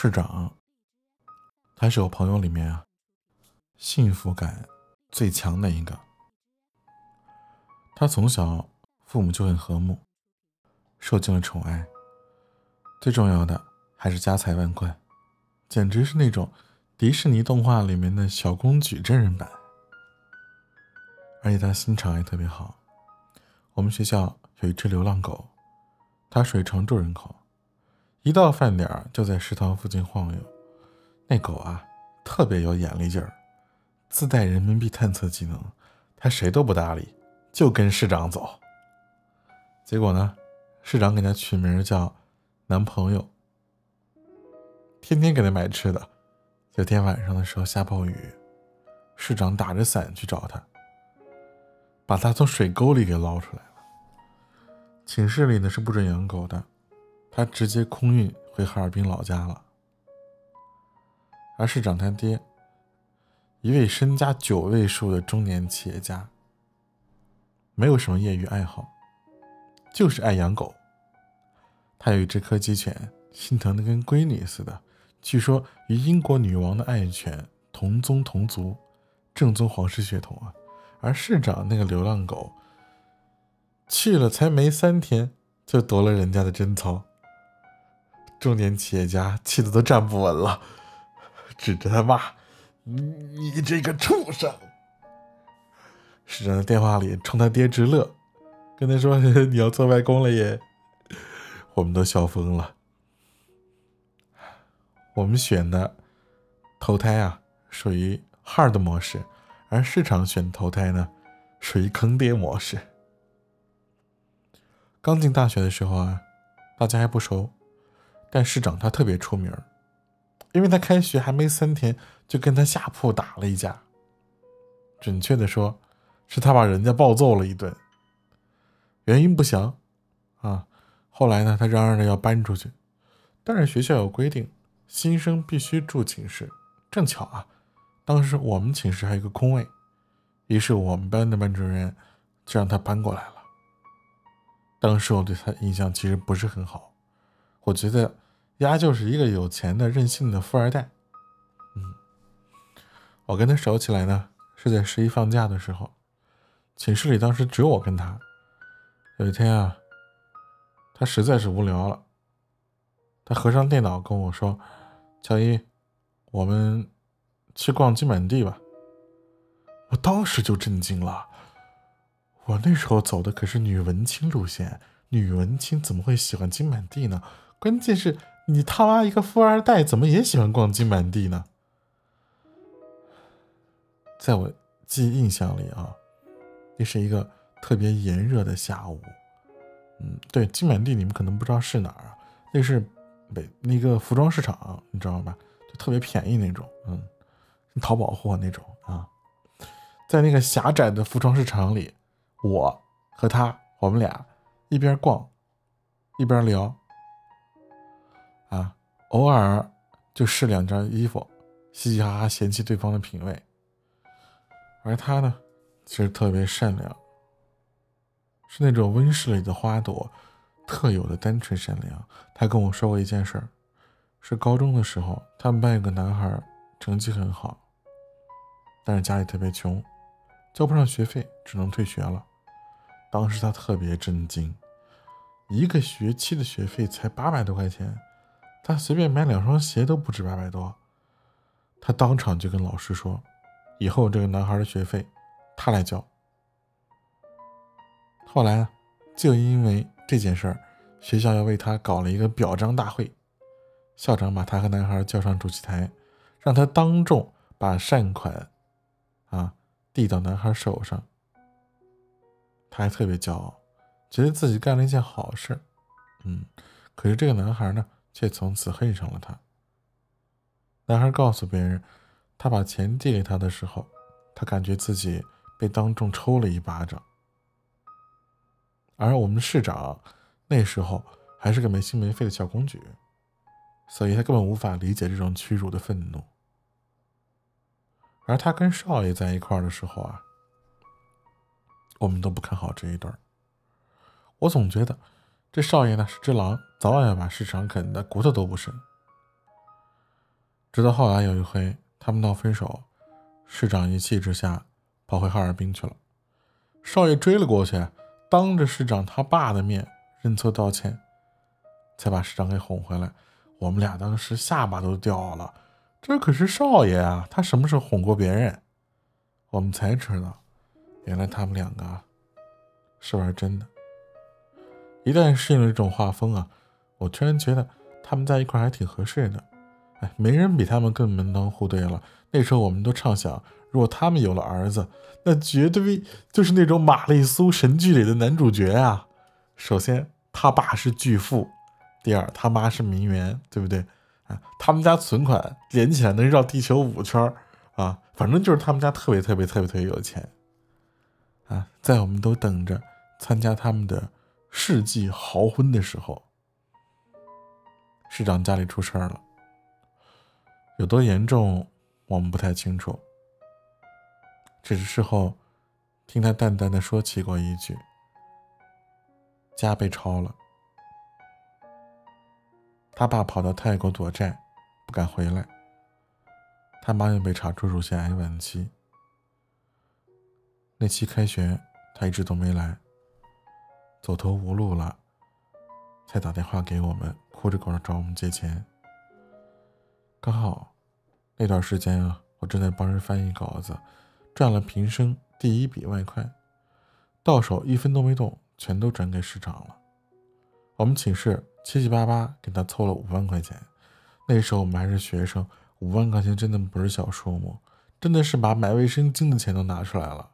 市长，他是我朋友里面啊，幸福感最强的一个。他从小父母就很和睦，受尽了宠爱，最重要的还是家财万贯，简直是那种迪士尼动画里面的小公举真人版。而且他心肠也特别好。我们学校有一只流浪狗，它属于常住人口。一到饭点儿就在食堂附近晃悠，那狗啊特别有眼力劲儿，自带人民币探测技能，它谁都不搭理，就跟市长走。结果呢，市长给它取名叫男朋友，天天给它买吃的。有天晚上的时候下暴雨，市长打着伞去找它，把它从水沟里给捞出来了。寝室里呢是不准养狗的。他直接空运回哈尔滨老家了，而市长他爹，一位身家九位数的中年企业家，没有什么业余爱好，就是爱养狗。他有一只柯基犬，心疼的跟闺女似的，据说与英国女王的爱犬同宗同族，正宗皇室血统啊。而市长那个流浪狗，去了才没三天，就夺了人家的贞操。中年企业家气得都站不稳了，指着他骂：“你这个畜生！”市长在电话里冲他爹直乐，跟他说：“你要做外公了耶！”我们都笑疯了。我们选的投胎啊，属于 hard 模式，而市场选投胎呢，属于坑爹模式。刚进大学的时候啊，大家还不熟。但市长他特别出名，因为他开学还没三天就跟他下铺打了一架，准确的说，是他把人家暴揍了一顿。原因不详，啊，后来呢，他嚷嚷着要搬出去，但是学校有规定，新生必须住寝室。正巧啊，当时我们寝室还有个空位，于是我们班的班主任就让他搬过来了。当时我对他印象其实不是很好。我觉得，丫就是一个有钱的任性的富二代。嗯，我跟他熟起来呢，是在十一放假的时候，寝室里当时只有我跟他。有一天啊，他实在是无聊了，他合上电脑跟我说：“乔伊，我们去逛金满地吧。”我当时就震惊了，我那时候走的可是女文青路线，女文青怎么会喜欢金满地呢？关键是你他妈一个富二代，怎么也喜欢逛金满地呢？在我记忆印象里啊，那是一个特别炎热的下午。嗯，对，金满地你们可能不知道是哪儿啊？那是北那个服装市场，你知道吧？就特别便宜那种，嗯，淘宝货那种啊。在那个狭窄的服装市场里，我和他，我们俩一边逛一边聊。偶尔就试两件衣服，嘻嘻哈哈嫌弃对方的品味。而他呢，其实特别善良，是那种温室里的花朵特有的单纯善良。他跟我说过一件事儿，是高中的时候，他们班有个男孩成绩很好，但是家里特别穷，交不上学费，只能退学了。当时他特别震惊，一个学期的学费才八百多块钱。他随便买两双鞋都不止八百多，他当场就跟老师说：“以后这个男孩的学费他来交。”后来，就因为这件事儿，学校要为他搞了一个表彰大会，校长把他和男孩叫上主席台，让他当众把善款啊递到男孩手上。他还特别骄傲，觉得自己干了一件好事。嗯，可是这个男孩呢？却从此恨上了他。男孩告诉别人，他把钱递给他的时候，他感觉自己被当众抽了一巴掌。而我们市长那时候还是个没心没肺的小公举，所以他根本无法理解这种屈辱的愤怒。而他跟少爷在一块儿的时候啊，我们都不看好这一对儿。我总觉得。这少爷呢是只狼，早晚要把市场啃得骨头都不剩。直到后来有一回，他们闹分手，市长一气之下跑回哈尔滨去了。少爷追了过去，当着市长他爸的面认错道歉，才把市长给哄回来。我们俩当时下巴都掉了，这可是少爷啊，他什么时候哄过别人？我们才知道，原来他们两个是玩真的。一旦适应了这种画风啊，我突然觉得他们在一块还挺合适的。哎，没人比他们更门当户对了。那时候我们都畅想，如果他们有了儿子，那绝对就是那种玛丽苏神剧里的男主角啊！首先，他爸是巨富。第二，他妈是名媛，对不对啊？他们家存款连起来能绕地球五圈啊！反正就是他们家特别特别特别特别有钱啊！在我们都等着参加他们的世纪豪婚的时候，市长家里出事儿了，有多严重我们不太清楚，只是事后听他淡淡的说起过一句：家被抄了。他爸跑到泰国躲债，不敢回来。他妈又被查出乳腺癌晚期。那期开学，他一直都没来。走投无路了，才打电话给我们，哭着跟着找我们借钱。刚好那段时间啊，我正在帮人翻译稿子，赚了平生第一笔外快，到手一分都没动，全都转给市场了。我们寝室。七七八八给他凑了五万块钱，那时候我们还是学生，五万块钱真的不是小数目，真的是把买卫生巾的钱都拿出来了。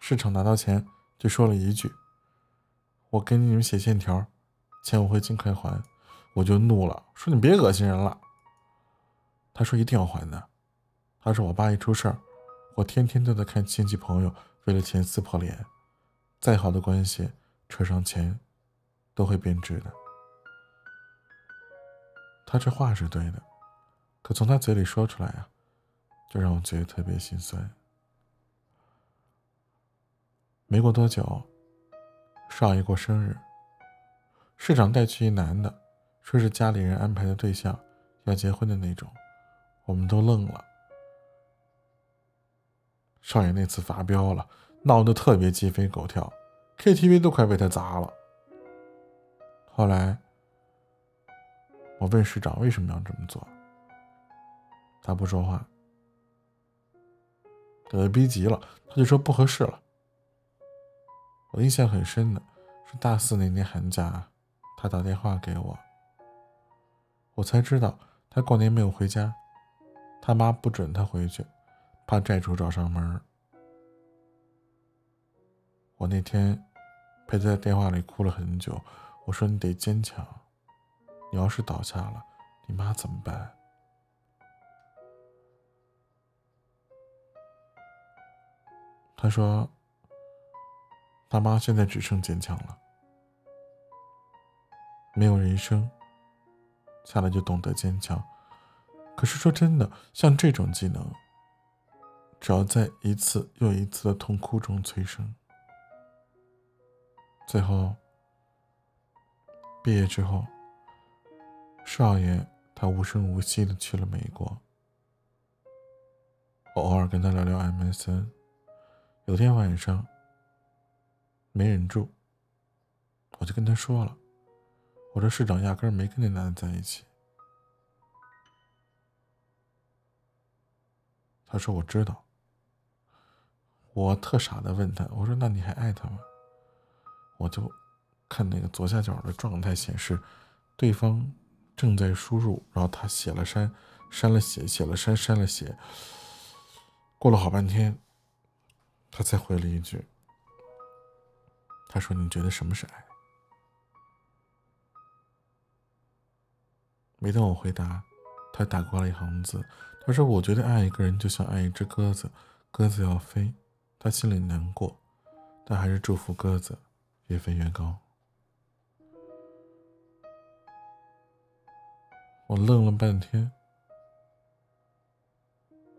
市场拿到钱就说了一句：“我给你们写欠条，钱我会尽快还。”我就怒了，说：“你别恶心人了。”他说：“一定要还的。”他说：“我爸一出事儿，我天天都在看亲戚朋友为了钱撕破脸。”再好的关系，扯上钱，都会变质的。他这话是对的，可从他嘴里说出来啊，就让我觉得特别心酸。没过多久，少爷过生日，市长带去一男的，说是家里人安排的对象，要结婚的那种，我们都愣了。少爷那次发飙了。闹得特别鸡飞狗跳，KTV 都快被他砸了。后来我问市长为什么要这么做，他不说话，等他逼急了，他就说不合适了。我印象很深的是大四那年寒假，他打电话给我，我才知道他过年没有回家，他妈不准他回去，怕债主找上门。我那天陪他在电话里哭了很久。我说：“你得坚强，你要是倒下了，你妈怎么办？”他说：“他妈现在只剩坚强了，没有人生，下来就懂得坚强。可是说真的，像这种技能，只要在一次又一次的痛哭中催生。”最后，毕业之后，少爷他无声无息的去了美国。我偶尔跟他聊聊 MSN。有天晚上，没忍住，我就跟他说了：“我说市长压根儿没跟那男的在一起。”他说：“我知道。”我特傻的问他：“我说那你还爱他吗？”我就看那个左下角的状态显示，对方正在输入，然后他写了删，删了写，写了删，删了写。过了好半天，他才回了一句：“他说你觉得什么是爱？”没等我回答，他打过来一行字：“他说我觉得爱一个人就像爱一只鸽子，鸽子要飞，他心里难过，但还是祝福鸽子。”越飞越高，我愣了半天。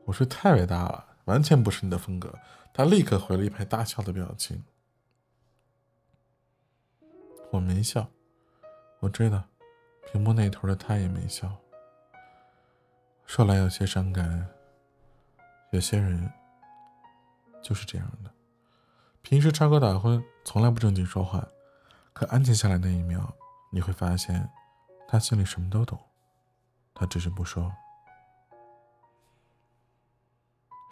我说太伟大了，完全不是你的风格。他立刻回了一排大笑的表情。我没笑，我知道屏幕那头的他也没笑。说来有些伤感。有些人就是这样的，平时插科打诨，从来不正经说话，可安静下来那一秒，你会发现他心里什么都懂，他只是不说。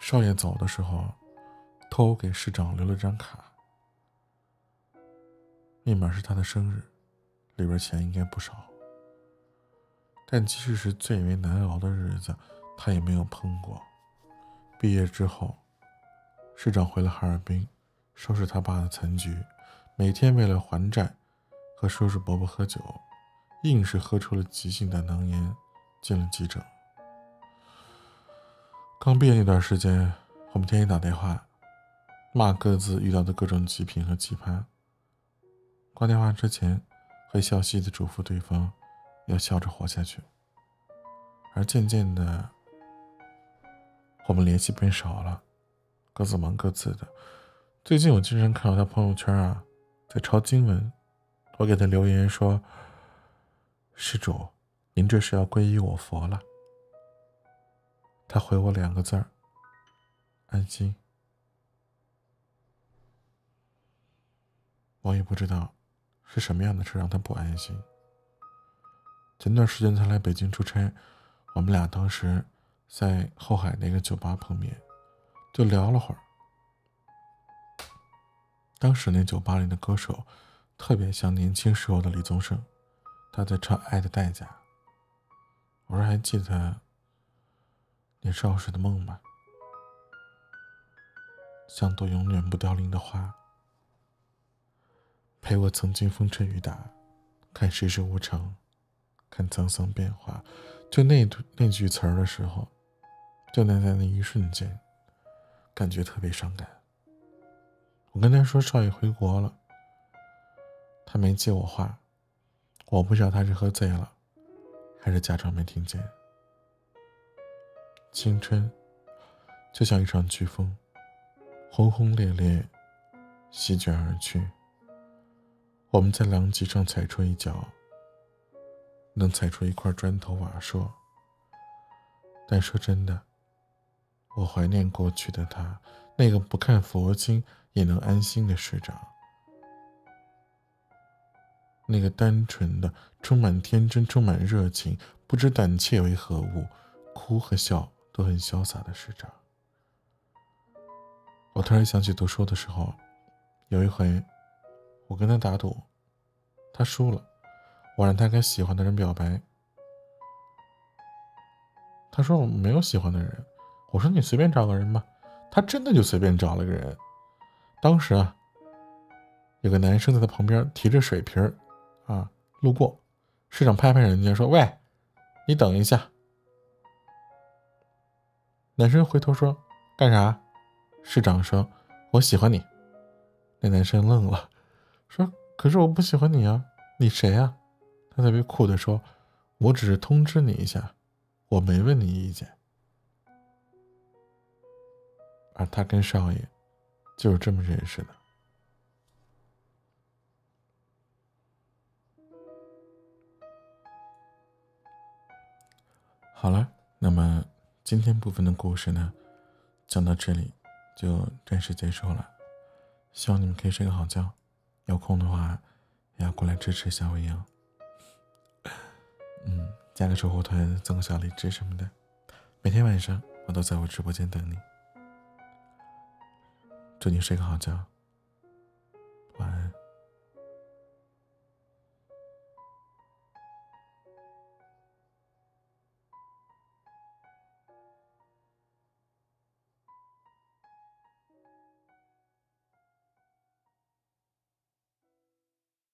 少爷走的时候，偷给市长留了张卡，密码是他的生日，里边钱应该不少。但即使是最为难熬的日子，他也没有碰过。毕业之后，市长回了哈尔滨，收拾他爸的残局，每天为了还债，和叔叔伯伯喝酒，硬是喝出了急性胆囊炎，进了急诊。刚毕业那段时间，我们天天打电话，骂各自遇到的各种极品和奇葩。挂电话之前，会笑嘻嘻的嘱咐对方，要笑着活下去。而渐渐的，我们联系变少了，各自忙各自的。最近我经常看到他朋友圈啊，在抄经文。我给他留言说：“施主，您这是要皈依我佛了。”他回我两个字儿：“安心。”我也不知道是什么样的事让他不安心。前段时间他来北京出差，我们俩当时。在后海那个酒吧碰面，就聊了会儿。当时那酒吧里的歌手特别像年轻时候的李宗盛，他在唱《爱的代价》。我说：“还记得年少时的梦吗？像朵永远不凋零的花，陪我曾经风吹雨打，看世事无常，看沧桑变化。”就那那句词儿的时候。就那在那一瞬间，感觉特别伤感。我跟他说少爷回国了，他没接我话，我不知道他是喝醉了，还是假装没听见。青春就像一场飓风，轰轰烈烈席卷而去。我们在狼藉上踩出一脚，能踩出一块砖头瓦硕，但说真的。我怀念过去的他，那个不看佛经也能安心的市长，那个单纯的、充满天真、充满热情、不知胆怯为何物、哭和笑都很潇洒的市长。我突然想起读书的时候，有一回，我跟他打赌，他输了，我让他跟喜欢的人表白，他说我没有喜欢的人。我说你随便找个人吧，他真的就随便找了个人。当时啊，有个男生在他旁边提着水瓶，啊，路过，市长拍拍人家说：“喂，你等一下。”男生回头说：“干啥？”市长说：“我喜欢你。”那男生愣了，说：“可是我不喜欢你啊，你谁啊？”他特别酷的说：“我只是通知你一下，我没问你意见。”而他跟少爷就是这么认识的。好了，那么今天部分的故事呢，讲到这里就暂时结束了。希望你们可以睡个好觉，有空的话也要过来支持小伟阳。嗯，加个守护团，赠个小荔枝什么的。每天晚上我都在我直播间等你。祝你睡个好觉。